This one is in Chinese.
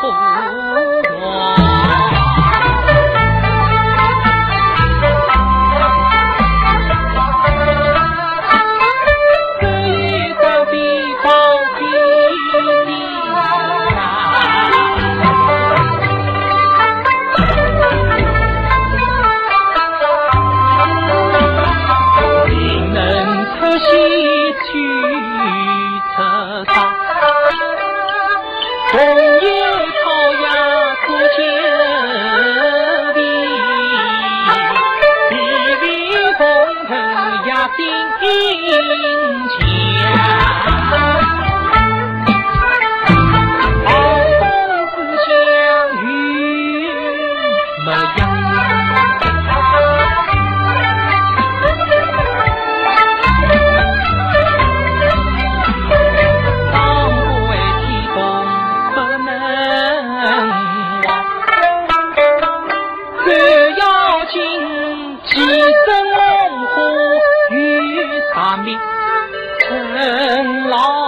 红。红颜草芽苦求命巍红压心底陈老半斤三高。